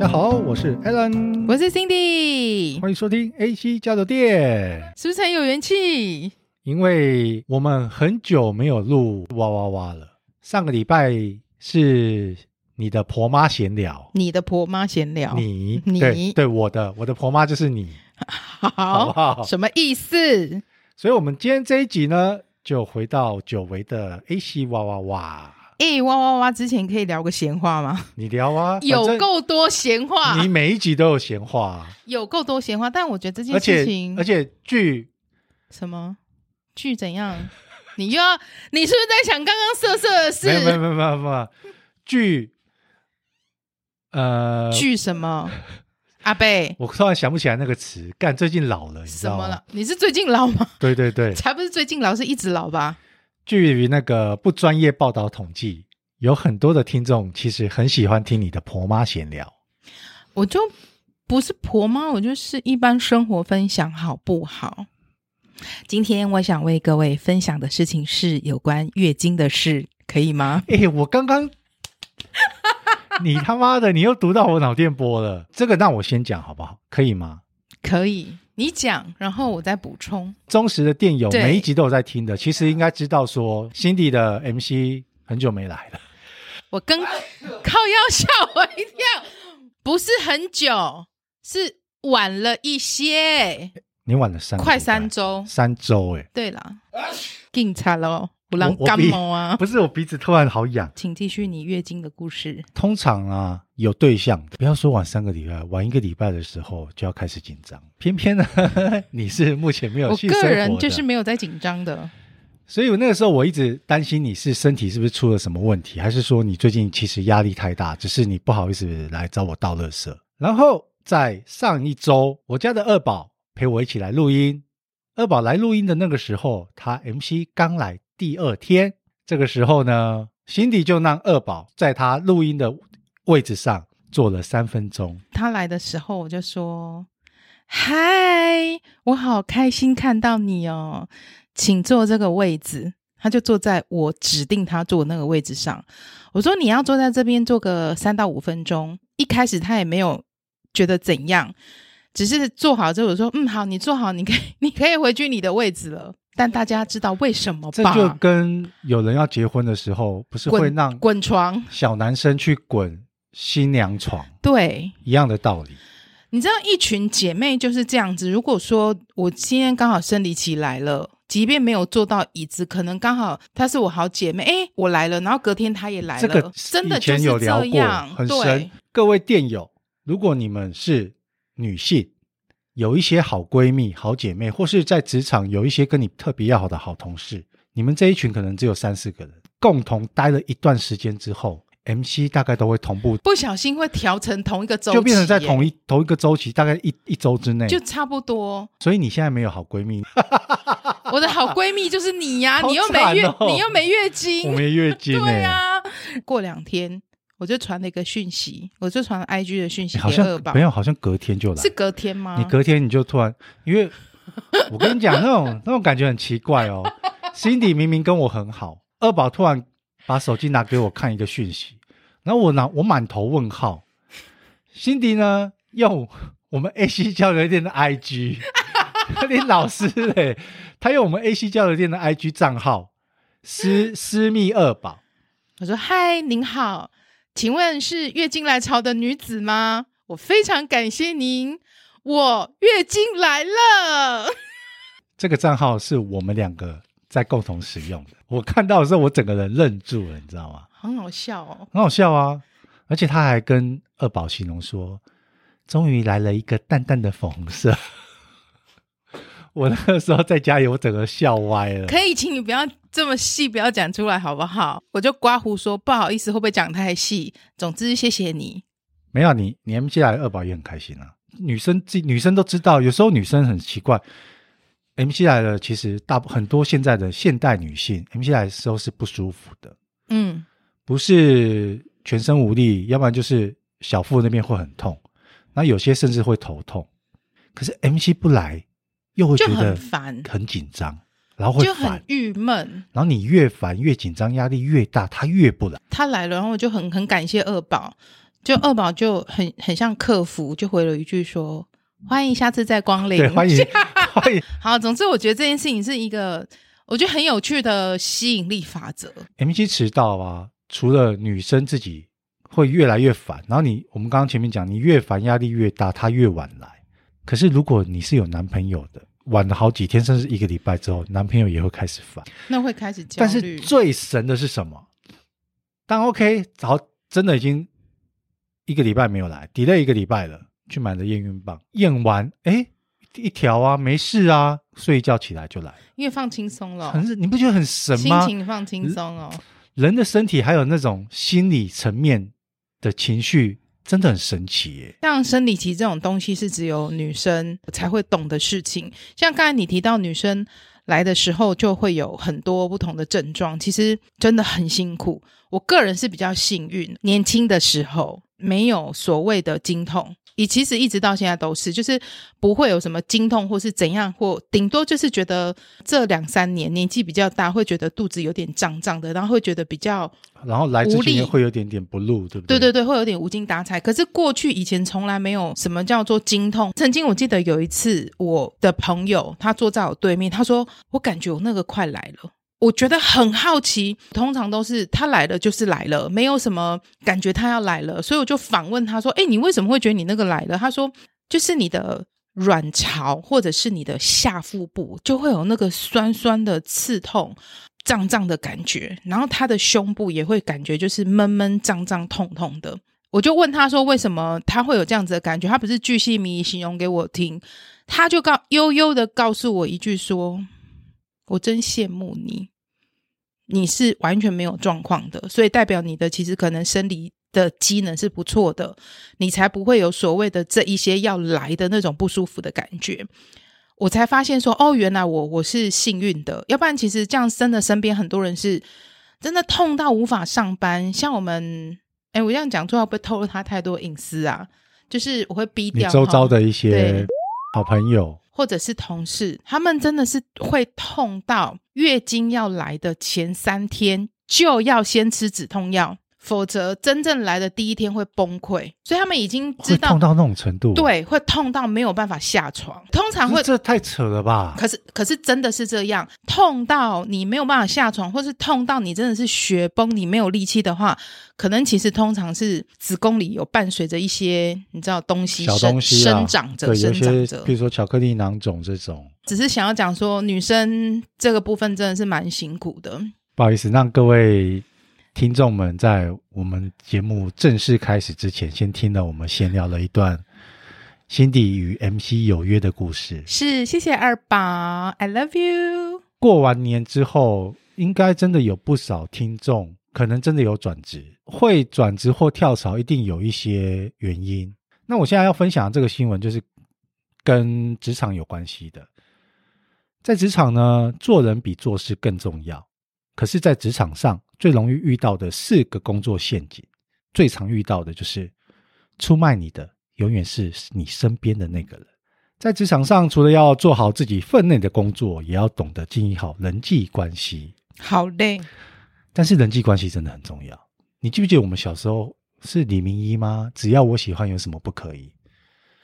大家好，我是 Alan，我是 Cindy，欢迎收听 AC 交流电，是不是很有元气？因为我们很久没有录哇哇哇了。上个礼拜是你的婆妈闲聊，你的婆妈闲聊，你你对对，我的我的婆妈就是你，好，好不好？什么意思？所以，我们今天这一集呢，就回到久违的 AC 哇哇哇。哎，哇哇哇！之前可以聊个闲话吗？你聊啊，有够多闲话。你每一集都有闲话，有够多闲话。但我觉得这件事情，而且，剧什么剧怎样？你又要？你是不是在想刚刚色色的事？没有没有没有没有没有剧，呃，剧什么？阿贝，我突然想不起来那个词。干，最近老了，你知道吗？什么了？你是最近老吗？对对对，才不是最近老，是一直老吧？据于那个不专业报道统计，有很多的听众其实很喜欢听你的婆妈闲聊。我就不是婆妈，我就是一般生活分享，好不好？今天我想为各位分享的事情是有关月经的事，可以吗？哎、欸，我刚刚，你他妈的，你又读到我脑电波了。这个让我先讲好不好？可以吗？可以。你讲，然后我再补充。忠实的电友每一集都有在听的，其实应该知道说，Cindy 的 MC 很久没来了。我跟靠腰吓我一跳，不是很久，是晚了一些。你晚了三快三周，三周哎。对了，警察喽。不让感冒啊！不是我鼻子突然好痒，请继续你月经的故事。通常啊，有对象的，不要说晚三个礼拜，晚一个礼拜的时候就要开始紧张。偏偏呢，你是目前没有我个人就是没有在紧张的。所以我那个时候我一直担心你是身体是不是出了什么问题，还是说你最近其实压力太大，只是你不好意思来找我倒垃圾。然后在上一周，我家的二宝陪我一起来录音。二宝来录音的那个时候，他 MC 刚来。第二天这个时候呢辛迪就让二宝在他录音的位置上坐了三分钟。他来的时候，我就说：“嗨，我好开心看到你哦，请坐这个位置。”他就坐在我指定他坐那个位置上。我说：“你要坐在这边坐个三到五分钟。”一开始他也没有觉得怎样，只是坐好之后我说：“嗯，好，你坐好，你可以，你可以回去你的位置了。”但大家知道为什么吧？这就跟有人要结婚的时候，不是会让滚床小男生去滚新娘床，对，一样的道理。你知道，一群姐妹就是这样子。如果说我今天刚好生理期来了，即便没有坐到椅子，可能刚好她是我好姐妹，哎，我来了，然后隔天她也来了，这个真的就是这样，很各位电友，如果你们是女性。有一些好闺蜜、好姐妹，或是在职场有一些跟你特别要好的好同事，你们这一群可能只有三四个人，共同待了一段时间之后，MC 大概都会同步，不小心会调成同一个周期，就变成在同一同一个周期，大概一一周之内，就差不多。所以你现在没有好闺蜜，我的好闺蜜就是你呀、啊，你又没月，你又没月经，我没月经、欸，对呀、啊，过两天。我就传了一个讯息，我就传了 IG 的讯息给二宝，没有，好像隔天就来，是隔天吗？你隔天你就突然，因为 我跟你讲那种那种感觉很奇怪哦。Cindy 明明跟我很好，二宝突然把手机拿给我看一个讯息，然后我拿我满头问号。Cindy 呢用我们 AC 交流电的 IG，你老师嘞，他用我们 AC 交流电的 IG 账号私私密二宝，我说嗨，您好。请问是月经来潮的女子吗？我非常感谢您，我月经来了。这个账号是我们两个在共同使用的。我看到的时候，我整个人愣住了，你知道吗？很好笑哦，很好笑啊！而且他还跟二宝形容说：“终于来了一个淡淡的粉红色。”我那个时候在家里，我整个笑歪了。可以，请你不要这么细，不要讲出来，好不好？我就刮胡说不好意思，会不会讲太细？总之，谢谢你。没有你，你 MC 来二宝也很开心啊。女生自女生都知道，有时候女生很奇怪，MC 来了，其实大很多现在的现代女性 MC 来的时候是不舒服的。嗯，不是全身无力，要不然就是小腹那边会很痛，那有些甚至会头痛。可是 MC 不来。又会觉得很烦、很紧张，然后会就很郁闷。然后你越烦越紧张，压力越大，他越不来。他来了，然后我就很很感谢二宝，就二宝就很很像客服，就回了一句说：“欢迎下次再光临。”对，欢迎 欢迎。好，总之我觉得这件事情是一个我觉得很有趣的吸引力法则。MC 迟到啊，除了女生自己会越来越烦，然后你我们刚刚前面讲，你越烦压力越大，他越晚来。可是如果你是有男朋友的，晚了好几天甚至一个礼拜之后，男朋友也会开始烦，那会开始焦虑。但是最神的是什么？当 OK，然后真的已经。一个礼拜没有来，delay 一个礼拜了，去买了验孕棒，验完，哎，一条啊，没事啊，睡一觉起来就来，因为放轻松了，很，你不觉得很神吗？心情放轻松哦。人的身体还有那种心理层面的情绪，真的很神奇耶。像生理期这种东西是只有女生才会懂的事情，像刚才你提到女生来的时候就会有很多不同的症状，其实真的很辛苦。我个人是比较幸运，年轻的时候。没有所谓的经痛，你其实一直到现在都是，就是不会有什么经痛或是怎样，或顶多就是觉得这两三年年纪比较大，会觉得肚子有点胀胀的，然后会觉得比较，然后来之前会有点点不露，对不对？对对对，会有点无精打采。可是过去以前从来没有什么叫做经痛。曾经我记得有一次，我的朋友他坐在我对面，他说：“我感觉我那个快来了。”我觉得很好奇，通常都是他来了就是来了，没有什么感觉他要来了，所以我就反问他说：“哎，你为什么会觉得你那个来了？”他说：“就是你的卵巢或者是你的下腹部就会有那个酸酸的刺痛、胀胀的感觉，然后他的胸部也会感觉就是闷闷胀胀痛痛的。”我就问他说：“为什么他会有这样子的感觉？”他不是巨细靡遗形容给我听，他就告悠悠的告诉我一句说。我真羡慕你，你是完全没有状况的，所以代表你的其实可能生理的机能是不错的，你才不会有所谓的这一些要来的那种不舒服的感觉。我才发现说，哦，原来我我是幸运的，要不然其实这样真的身边很多人是真的痛到无法上班。像我们，哎，我这样讲最好不会透露他太多隐私啊，就是我会逼掉周遭的一些好朋友。或者是同事，他们真的是会痛到月经要来的前三天就要先吃止痛药。否则，真正来的第一天会崩溃，所以他们已经知道痛到那种程度，对，会痛到没有办法下床。通常会这太扯了吧？可是，可是真的是这样，痛到你没有办法下床，或是痛到你真的是血崩，你没有力气的话，可能其实通常是子宫里有伴随着一些你知道东西小东西生长着，生长着，比如说巧克力囊肿这种。只是想要讲说，女生这个部分真的是蛮辛苦的。不好意思，让各位。听众们，在我们节目正式开始之前，先听了我们闲聊了一段辛迪与 MC 有约的故事。是，谢谢二宝，I love you。过完年之后，应该真的有不少听众，可能真的有转职，会转职或跳槽，一定有一些原因。那我现在要分享的这个新闻，就是跟职场有关系的。在职场呢，做人比做事更重要。可是，在职场上最容易遇到的四个工作陷阱，最常遇到的就是出卖你的永远是你身边的那个人。在职场上，除了要做好自己分内的工作，也要懂得经营好人际关系。好嘞，但是人际关系真的很重要。你记不记得我们小时候是李明一吗？只要我喜欢，有什么不可以？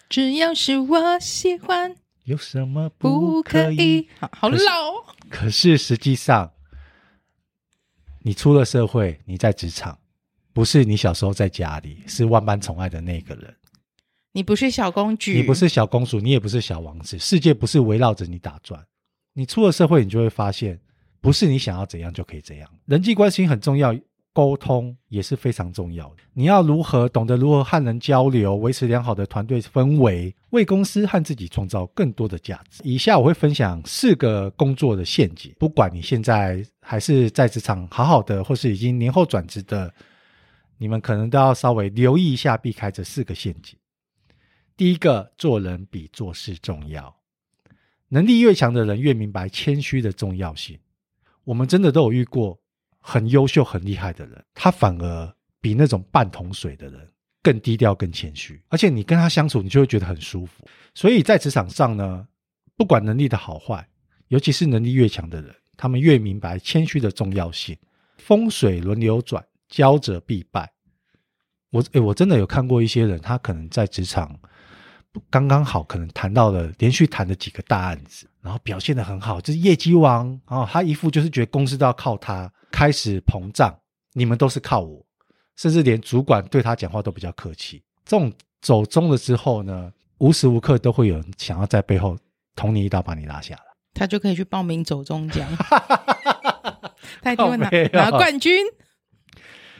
只要是我喜欢，有什么不可以？好，好老。可是实际上。你出了社会，你在职场，不是你小时候在家里是万般宠爱的那个人。你不是小公举，你不是小公主，你也不是小王子。世界不是围绕着你打转。你出了社会，你就会发现，不是你想要怎样就可以怎样。人际关系很重要。沟通也是非常重要的。你要如何懂得如何和人交流，维持良好的团队氛围，为公司和自己创造更多的价值。以下我会分享四个工作的陷阱，不管你现在还是在职场好好的，或是已经年后转职的，你们可能都要稍微留意一下，避开这四个陷阱。第一个，做人比做事重要。能力越强的人越明白谦虚的重要性。我们真的都有遇过。很优秀、很厉害的人，他反而比那种半桶水的人更低调、更谦虚。而且你跟他相处，你就会觉得很舒服。所以在职场上呢，不管能力的好坏，尤其是能力越强的人，他们越明白谦虚的重要性。风水轮流转，骄者必败。我诶，我真的有看过一些人，他可能在职场刚刚好，可能谈到了连续谈了几个大案子，然后表现得很好，就是业绩王，然后他一副就是觉得公司都要靠他，开始膨胀，你们都是靠我，甚至连主管对他讲话都比较客气。这种走中了之后呢，无时无刻都会有人想要在背后捅你一刀，把你拉下来，他就可以去报名走中奖，他一定会拿拿冠军。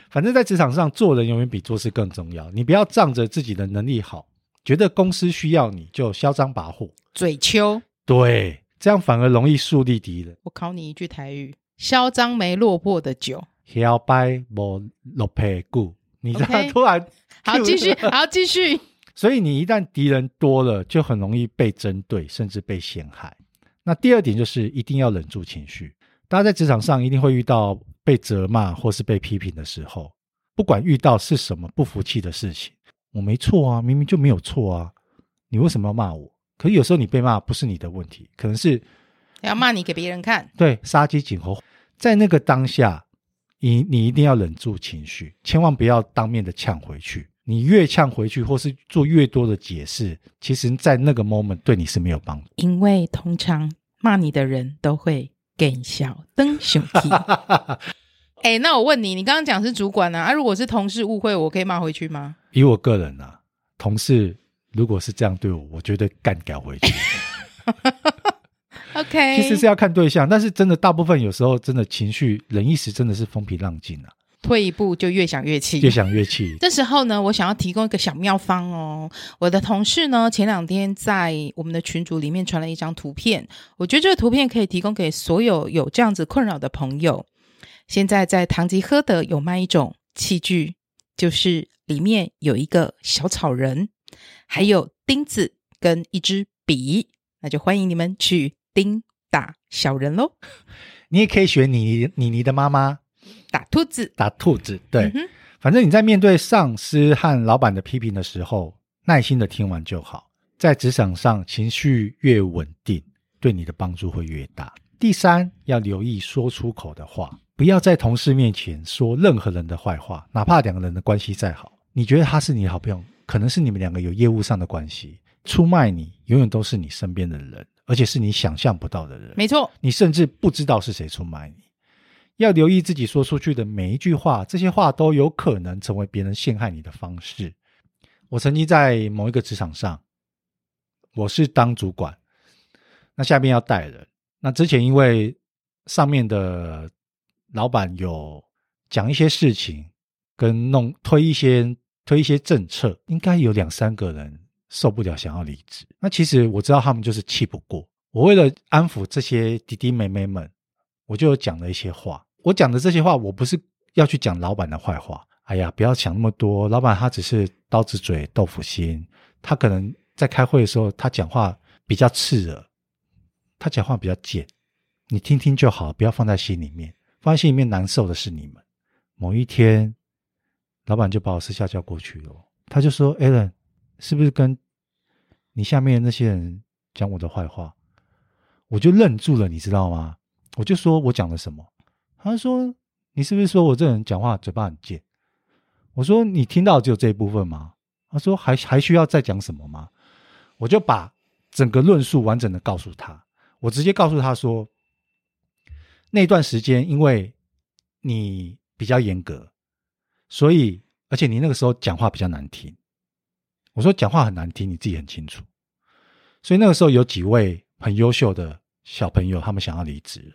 反正，在职场上，做人永远比做事更重要。你不要仗着自己的能力好，觉得公司需要你就嚣张跋扈、嘴秋。对，这样反而容易树立敌人。我考你一句台语：嚣张没落魄的酒，摇摆没落魄骨。你这样突然好继续，好继续。所以，你一旦敌人多了，就很容易被针对，甚至被陷害。那第二点就是一定要忍住情绪。大家在职场上一定会遇到。被责骂或是被批评的时候，不管遇到是什么不服气的事情，我没错啊，明明就没有错啊，你为什么要骂我？可是有时候你被骂不是你的问题，可能是要骂你给别人看。对，杀鸡儆猴，在那个当下，你你一定要忍住情绪，千万不要当面的呛回去。你越呛回去，或是做越多的解释，其实在那个 moment 对你是没有帮助。因为通常骂你的人都会。更小灯熊体，哎、欸，那我问你，你刚刚讲是主管啊，啊，如果是同事误会，我可以骂回去吗？以我个人啊，同事如果是这样对我，我绝对干掉回去。OK，其实是要看对象，但是真的大部分有时候真的情绪，忍一时真的是风平浪静啊。退一步就越想越气，越想越气。这时候呢，我想要提供一个小妙方哦。我的同事呢，前两天在我们的群组里面传了一张图片，我觉得这个图片可以提供给所有有这样子困扰的朋友。现在在唐吉诃德有卖一种器具，就是里面有一个小草人，还有钉子跟一支笔，那就欢迎你们去钉打小人喽。你也可以学你妮妮的妈妈。打兔子，打兔子，对，嗯、反正你在面对上司和老板的批评的时候，耐心的听完就好。在职场上，情绪越稳定，对你的帮助会越大。第三，要留意说出口的话，不要在同事面前说任何人的坏话，哪怕两个人的关系再好，你觉得他是你的好朋友，可能是你们两个有业务上的关系，出卖你，永远都是你身边的人，而且是你想象不到的人。没错，你甚至不知道是谁出卖你。要留意自己说出去的每一句话，这些话都有可能成为别人陷害你的方式。我曾经在某一个职场上，我是当主管，那下面要带人。那之前因为上面的老板有讲一些事情，跟弄推一些推一些政策，应该有两三个人受不了，想要离职。那其实我知道他们就是气不过。我为了安抚这些弟弟妹妹们，我就讲了一些话。我讲的这些话，我不是要去讲老板的坏话。哎呀，不要想那么多，老板他只是刀子嘴豆腐心，他可能在开会的时候，他讲话比较刺耳，他讲话比较贱，你听听就好，不要放在心里面，放在心里面难受的是你们。某一天，老板就把我私下叫过去了，他就说：“Allen，是不是跟你下面那些人讲我的坏话？”我就愣住了，你知道吗？我就说我讲了什么？他说：“你是不是说我这人讲话嘴巴很贱？”我说：“你听到只有这一部分吗？”他说：“还还需要再讲什么吗？”我就把整个论述完整的告诉他。我直接告诉他说：“那段时间因为你比较严格，所以而且你那个时候讲话比较难听。”我说：“讲话很难听，你自己很清楚。”所以那个时候有几位很优秀的小朋友，他们想要离职。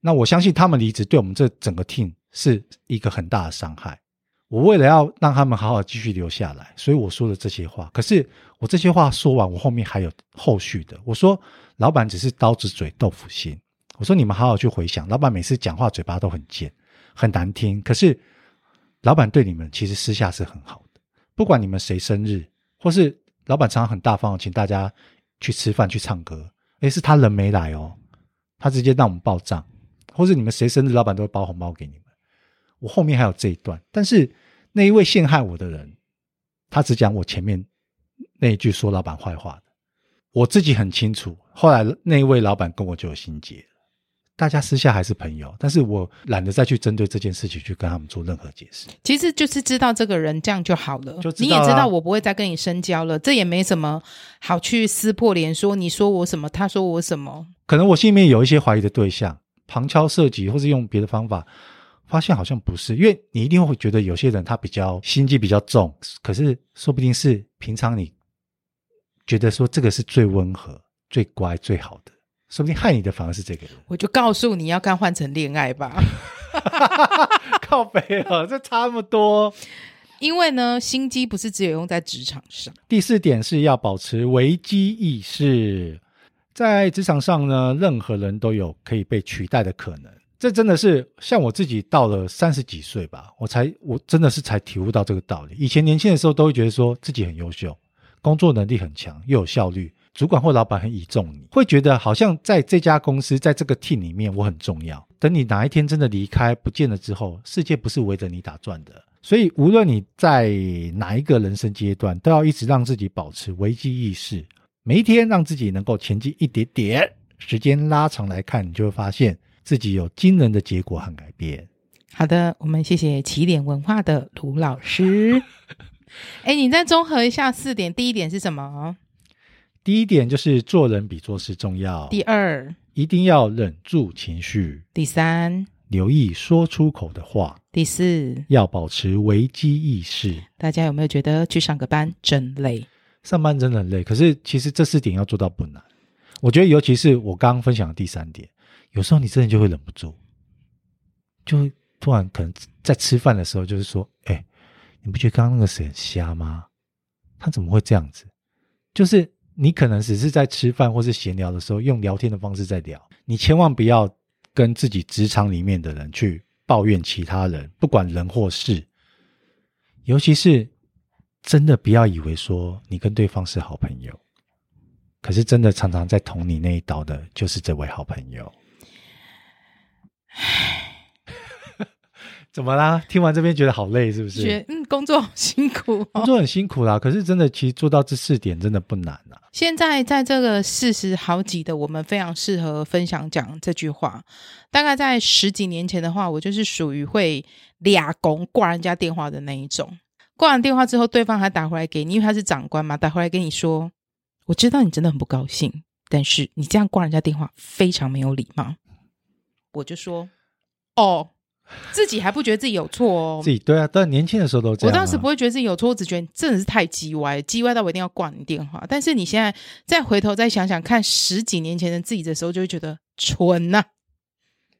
那我相信他们离职对我们这整个 team 是一个很大的伤害。我为了要让他们好好继续留下来，所以我说了这些话。可是我这些话说完，我后面还有后续的。我说老板只是刀子嘴豆腐心。我说你们好好去回想，老板每次讲话嘴巴都很贱，很难听。可是老板对你们其实私下是很好的，不管你们谁生日，或是老板常常很大方，请大家去吃饭去唱歌。诶，是他人没来哦，他直接让我们报账。或是你们谁生日，老板都会包红包给你们。我后面还有这一段，但是那一位陷害我的人，他只讲我前面那一句说老板坏话的。我自己很清楚，后来那一位老板跟我就有心结。大家私下还是朋友，但是我懒得再去针对这件事情去跟他们做任何解释。其实就是知道这个人这样就好了，就你也知道我不会再跟你深交了，这也没什么好去撕破脸说你说我什么，他说我什么。可能我心里面有一些怀疑的对象，旁敲侧击，或是用别的方法，发现好像不是，因为你一定会觉得有些人他比较心机比较重，可是说不定是平常你觉得说这个是最温和、最乖、最好的。说不定害你的反而是这个人，我就告诉你要看换成恋爱吧，靠北了，这差那么多。因为呢，心机不是只有用在职场上。第四点是要保持危机意识，在职场上呢，任何人都有可以被取代的可能。这真的是像我自己到了三十几岁吧，我才我真的是才体悟到这个道理。以前年轻的时候都会觉得说自己很优秀，工作能力很强，又有效率。主管或老板很倚重你，会觉得好像在这家公司，在这个 team 里面我很重要。等你哪一天真的离开不见了之后，世界不是围着你打转的。所以无论你在哪一个人生阶段，都要一直让自己保持危机意识，每一天让自己能够前进一点点。时间拉长来看，你就会发现自己有惊人的结果和改变。好的，我们谢谢起点文化的卢老师。哎，你再综合一下四点，第一点是什么？第一点就是做人比做事重要。第二，一定要忍住情绪。第三，留意说出口的话。第四，要保持危机意识。大家有没有觉得去上个班真累？上班真的很累，可是其实这四点要做到不难。我觉得，尤其是我刚刚分享的第三点，有时候你真的就会忍不住，就会突然可能在吃饭的时候，就是说：“哎，你不觉得刚刚那个谁很瞎吗？他怎么会这样子？”就是。你可能只是在吃饭或是闲聊的时候，用聊天的方式在聊。你千万不要跟自己职场里面的人去抱怨其他人，不管人或事。尤其是真的不要以为说你跟对方是好朋友，可是真的常常在捅你那一刀的，就是这位好朋友。怎么啦？听完这边觉得好累，是不是？觉嗯，工作好辛苦，哦，工作很辛苦啦。可是真的，其实做到这四点真的不难啊。现在在这个四十好几的，我们非常适合分享讲这句话。大概在十几年前的话，我就是属于会俩公挂人家电话的那一种。挂完电话之后，对方还打回来给你，因为他是长官嘛，打回来跟你说：“我知道你真的很不高兴，但是你这样挂人家电话非常没有礼貌。”我就说：“哦。”自己还不觉得自己有错哦，自己对啊，但年轻的时候都这样啊。我当时不会觉得自己有错，我只觉得真的是太叽歪，叽歪到我一定要挂你电话。但是你现在再回头再想想看，十几年前的自己的时候，就会觉得蠢呐啊。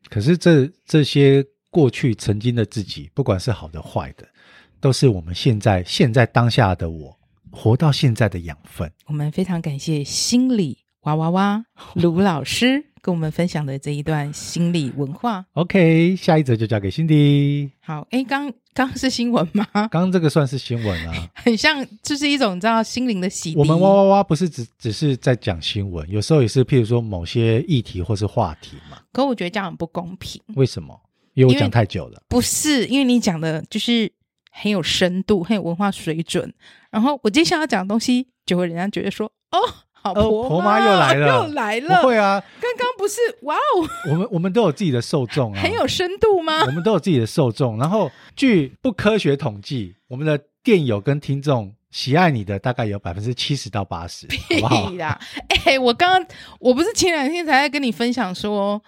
可是这这些过去曾经的自己，不管是好的坏的，都是我们现在现在当下的我活到现在的养分。我们非常感谢心理哇哇哇卢老师。跟我们分享的这一段心理文化，OK，下一则就交给 Cindy。好，哎，刚刚是新闻吗？刚刚这个算是新闻啊，很像，就是一种你知道心灵的洗涤。我们哇哇哇不是只只是在讲新闻，有时候也是譬如说某些议题或是话题嘛。可我觉得这样很不公平。为什么？因为我讲太久了。不是，因为你讲的就是很有深度，很有文化水准。然后我接下来要讲的东西，就会人家觉得说，哦。好婆婆妈又来了，又来了。不会啊，刚刚不是哇哦。我们我们都有自己的受众啊，很有深度吗？我们都有自己的受众。然后据不科学统计，我们的电友跟听众喜爱你的大概有百分之七十到八十，好不好？哎、欸，我刚刚我不是前两天才在跟你分享说，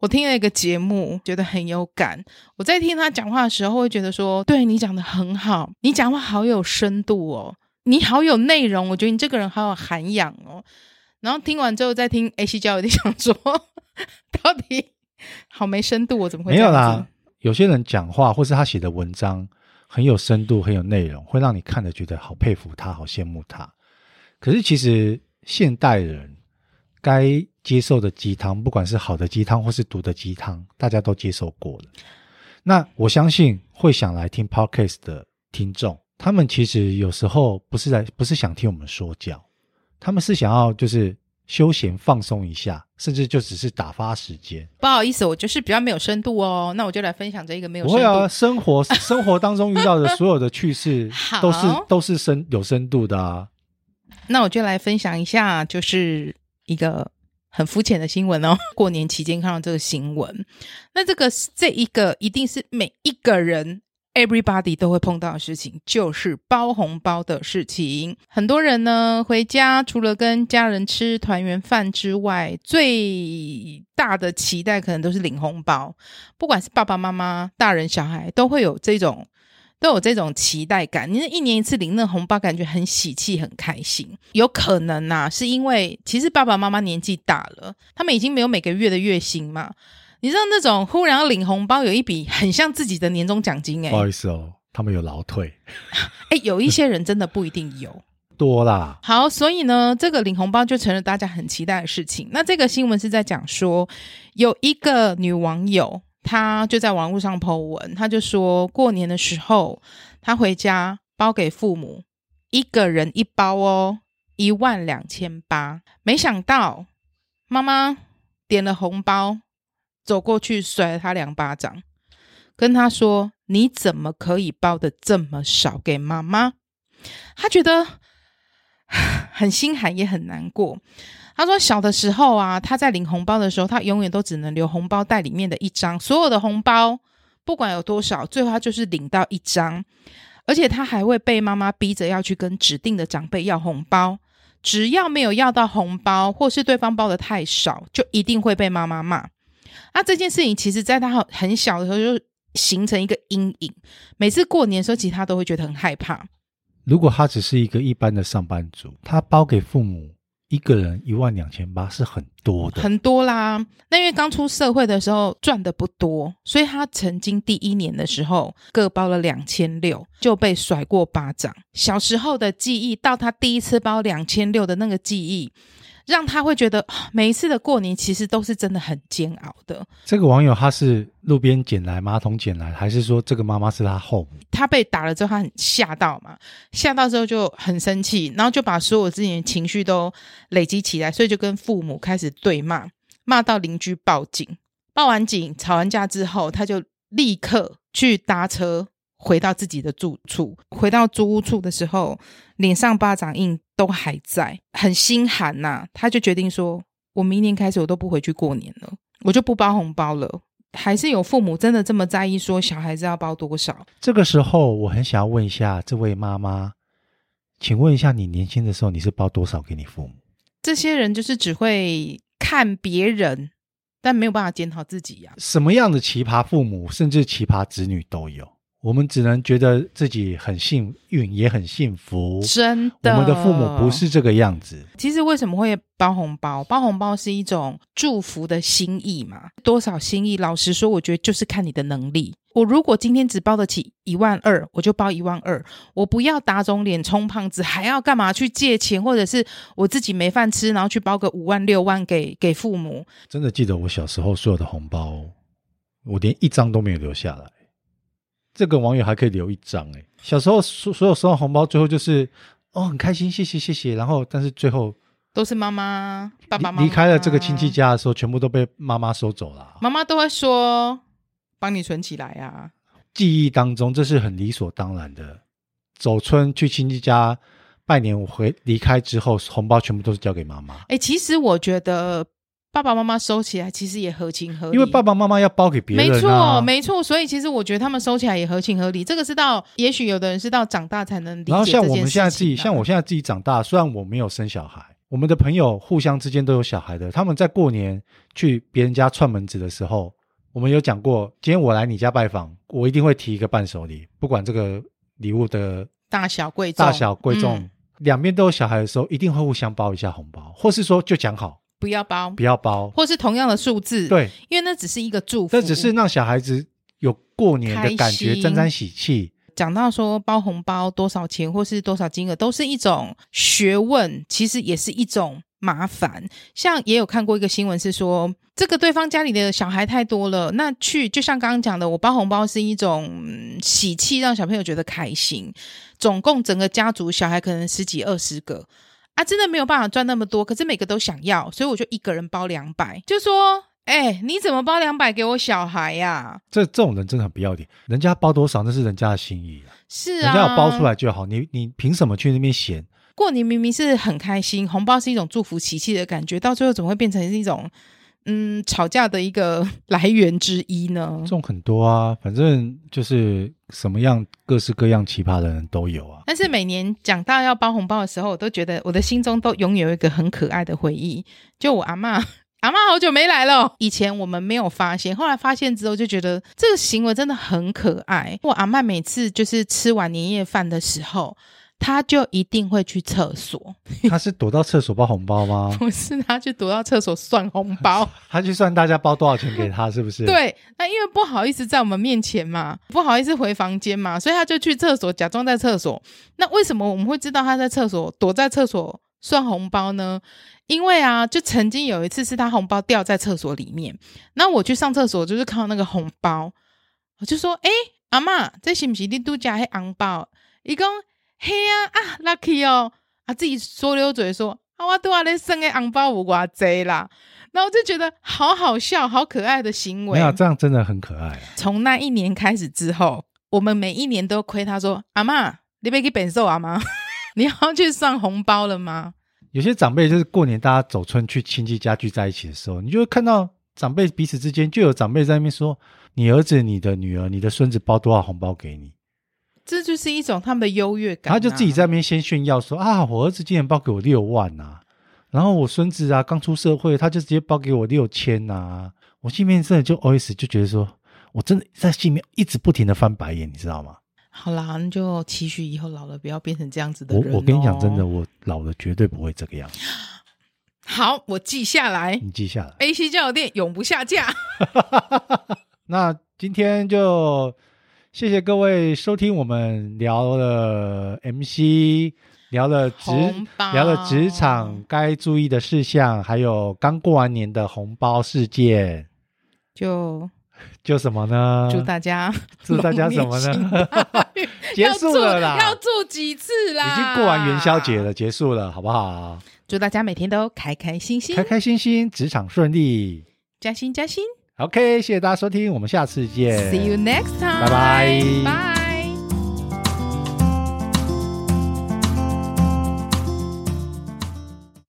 我听了一个节目，觉得很有感。我在听他讲话的时候，会觉得说，对你讲的很好，你讲话好有深度哦。你好有内容，我觉得你这个人好有涵养哦。然后听完之后再听 AC 交友，你想说 到底 好没深度，我怎么会？没有啦？有些人讲话或是他写的文章很有深度，很有内容，会让你看了觉得好佩服他，好羡慕他。可是其实现代人该接受的鸡汤，不管是好的鸡汤或是毒的鸡汤，大家都接受过了。那我相信会想来听 Podcast 的听众。他们其实有时候不是在，不是想听我们说教，他们是想要就是休闲放松一下，甚至就只是打发时间。不好意思，我就是比较没有深度哦，那我就来分享这一个没有深度。不会啊，生活生活当中遇到的所有的趣事 都是都是深有深度的啊。那我就来分享一下，就是一个很肤浅的新闻哦。过年期间看到这个新闻，那这个这一个一定是每一个人。Everybody 都会碰到的事情，就是包红包的事情。很多人呢，回家除了跟家人吃团圆饭之外，最大的期待可能都是领红包。不管是爸爸妈妈、大人、小孩，都会有这种都有这种期待感。你一年一次领那红包，感觉很喜气、很开心。有可能呐、啊，是因为其实爸爸妈妈年纪大了，他们已经没有每个月的月薪嘛。你知道那种忽然要领红包，有一笔很像自己的年终奖金哎、欸。不好意思哦，他们有劳退。哎、欸，有一些人真的不一定有 多啦。好，所以呢，这个领红包就成了大家很期待的事情。那这个新闻是在讲说，有一个女网友，她就在网络上 po 文，她就说过年的时候，她回家包给父母一个人一包哦，一万两千八。没想到妈妈点了红包。走过去甩了他两巴掌，跟他说：“你怎么可以包的这么少给妈妈？”他觉得 很心寒，也很难过。他说：“小的时候啊，他在领红包的时候，他永远都只能留红包袋里面的一张，所有的红包不管有多少，最后他就是领到一张，而且他还会被妈妈逼着要去跟指定的长辈要红包，只要没有要到红包，或是对方包的太少，就一定会被妈妈骂。”那这件事情，其实在他很小的时候就形成一个阴影。每次过年的时候，其实他都会觉得很害怕。如果他只是一个一般的上班族，他包给父母一个人一万两千八是很多的，很多啦。那因为刚出社会的时候赚的不多，所以他曾经第一年的时候各包了两千六，就被甩过巴掌。小时候的记忆到他第一次包两千六的那个记忆。让他会觉得 每一次的过年其实都是真的很煎熬的。这个网友他是路边捡来，马桶捡来，还是说这个妈妈是他后母？他被打了之后，他很吓到嘛，吓到之后就很生气，然后就把所有自己的情绪都累积起来，所以就跟父母开始对骂，骂到邻居报警，报完警吵完架之后，他就立刻去搭车。回到自己的住处，回到租屋处的时候，脸上巴掌印都还在，很心寒呐、啊。他就决定说：“我明年开始我都不回去过年了，我就不包红包了。”还是有父母真的这么在意，说小孩子要包多少？这个时候，我很想要问一下这位妈妈，请问一下，你年轻的时候你是包多少给你父母？这些人就是只会看别人，但没有办法检讨自己呀、啊。什么样的奇葩父母，甚至奇葩子女都有。我们只能觉得自己很幸运，也很幸福。真的，我们的父母不是这个样子。其实为什么会包红包？包红包是一种祝福的心意嘛。多少心意？老实说，我觉得就是看你的能力。我如果今天只包得起一万二，我就包一万二。我不要打肿脸充胖子，还要干嘛去借钱，或者是我自己没饭吃，然后去包个五万六万给给父母。真的记得我小时候所有的红包，我连一张都没有留下来。这个网友还可以留一张哎，小时候所所有收到红包，最后就是哦很开心，谢谢谢谢，然后但是最后都是妈妈爸爸妈妈离开了这个亲戚家的时候，全部都被妈妈收走了。妈妈都会说帮你存起来呀、啊。记忆当中这是很理所当然的，走春去亲戚家拜年，我回离开之后，红包全部都是交给妈妈。哎，其实我觉得。爸爸妈妈收起来其实也合情合理，因为爸爸妈妈要包给别人、啊，没错没错，所以其实我觉得他们收起来也合情合理。这个是到，也许有的人是到长大才能理解。然后像我们现在自己，像我现在自己长大，虽然我没有生小孩，我们的朋友互相之间都有小孩的，他们在过年去别人家串门子的时候，我们有讲过，今天我来你家拜访，我一定会提一个伴手礼，不管这个礼物的大小贵重，大小贵重，嗯、两边都有小孩的时候，一定会互相包一下红包，或是说就讲好。不要包，不要包，或是同样的数字，对，因为那只是一个祝福，那只是让小孩子有过年的感觉，沾沾喜气。讲到说包红包多少钱或是多少金额，都是一种学问，其实也是一种麻烦。像也有看过一个新闻是说，这个对方家里的小孩太多了，那去就像刚刚讲的，我包红包是一种喜气，让小朋友觉得开心。总共整个家族小孩可能十几二十个。啊，真的没有办法赚那么多，可是每个都想要，所以我就一个人包两百，就说，哎、欸，你怎么包两百给我小孩呀、啊？这这种人真的很不要脸，人家包多少那是人家的心意啊，是啊，人家要包出来就好，你你凭什么去那边嫌？过年明明是很开心，红包是一种祝福喜气的感觉，到最后怎么会变成是一种嗯吵架的一个 来源之一呢？这种很多啊，反正就是什么样各式各样奇葩的人都有啊。但是每年讲到要包红包的时候，我都觉得我的心中都拥有一个很可爱的回忆，就我阿嬷。阿嬷好久没来了，以前我们没有发现，后来发现之后就觉得这个行为真的很可爱。我阿嬷每次就是吃完年夜饭的时候，她就一定会去厕所。他是躲到厕所包红包吗？不是，他去躲到厕所算红包。他去算大家包多少钱给他，是不是？对，那因为不好意思在我们面前嘛，不好意思回房间嘛，所以他就去厕所假装在厕所。那为什么我们会知道他在厕所躲在厕所算红包呢？因为啊，就曾经有一次是他红包掉在厕所里面，那我去上厕所就是看到那个红包，我就说：“哎，阿嬷，这是不是你度假黑红包？”伊讲：“嘿啊啊，lucky 哦！”啊，自己说溜嘴说：“啊，我都话你生个红包有偌济啦。”然后我就觉得好好笑、好可爱的行为。没有，这样真的很可爱啊。从那一年开始之后，我们每一年都亏他说：“阿嬷，你别给本寿阿妈，你要去上红包了吗？”有些长辈就是过年大家走村去亲戚家聚在一起的时候，你就会看到长辈彼此之间就有长辈在那边说：“你儿子、你的女儿、你的孙子包多少红包给你？”这就是一种他们的优越感啊。他就自己在那边先炫耀说：“啊，我儿子今年包给我六万啊，然后我孙子啊刚出社会，他就直接包给我六千啊。”我心里面真的就 OS 就觉得说，我真的在心里面一直不停的翻白眼，你知道吗？好啦，那就期许以后老了不要变成这样子的人哦。我我跟你讲，真的，我老了绝对不会这个样子。好，我记下来。你记下来。AC 交友电永不下架。那今天就谢谢各位收听我们聊了 MC，聊了职聊了职场该注意的事项，还有刚过完年的红包事件。就。就什么呢？祝大家，祝大家什么呢？结束了啦，要祝几次啦？已经过完元宵节了，结束了，好不好？祝大家每天都开开心心，开开心心，职场顺利，加薪加薪。OK，谢谢大家收听，我们下次见。See you next time，拜拜，拜。